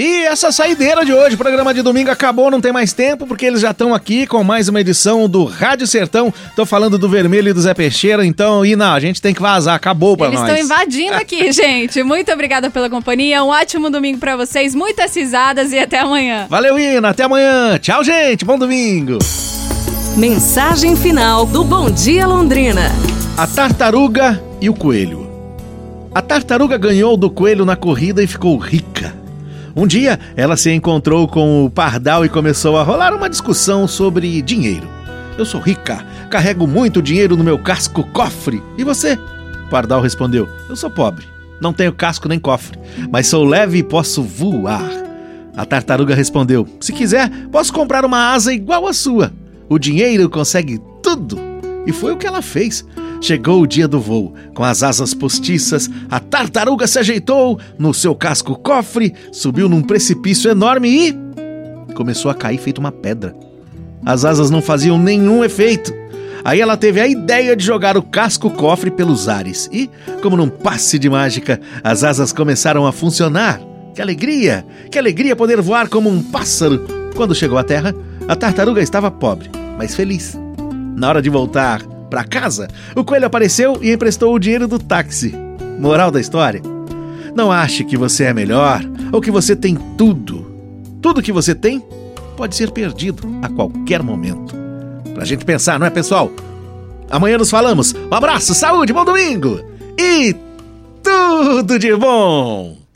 E essa saideira de hoje, o programa de domingo acabou, não tem mais tempo, porque eles já estão aqui com mais uma edição do Rádio Sertão. Tô falando do Vermelho e do Zé Peixeira, então, e não, a gente tem que vazar, acabou pra Eles nós. estão invadindo aqui, gente. Muito obrigada pela companhia. Um ótimo domingo pra vocês, muitas risadas e até amanhã. Valeu, Ina, até amanhã. Tchau, gente, bom domingo. Mensagem final do Bom Dia Londrina. A tartaruga e o coelho. A tartaruga ganhou do coelho na corrida e ficou rica. Um dia, ela se encontrou com o pardal e começou a rolar uma discussão sobre dinheiro. Eu sou rica, carrego muito dinheiro no meu casco cofre. E você? O pardal respondeu: Eu sou pobre, não tenho casco nem cofre, mas sou leve e posso voar. A tartaruga respondeu: Se quiser, posso comprar uma asa igual à sua. O dinheiro consegue tudo. E foi o que ela fez. Chegou o dia do voo. Com as asas postiças, a tartaruga se ajeitou no seu casco cofre, subiu num precipício enorme e. começou a cair feito uma pedra. As asas não faziam nenhum efeito. Aí ela teve a ideia de jogar o casco cofre pelos ares. E, como num passe de mágica, as asas começaram a funcionar. Que alegria! Que alegria poder voar como um pássaro! Quando chegou à terra, a tartaruga estava pobre, mas feliz. Na hora de voltar para casa, o coelho apareceu e emprestou o dinheiro do táxi. Moral da história: Não ache que você é melhor ou que você tem tudo. Tudo que você tem pode ser perdido a qualquer momento. Pra gente pensar, não é, pessoal? Amanhã nos falamos. Um abraço, saúde, bom domingo e tudo de bom!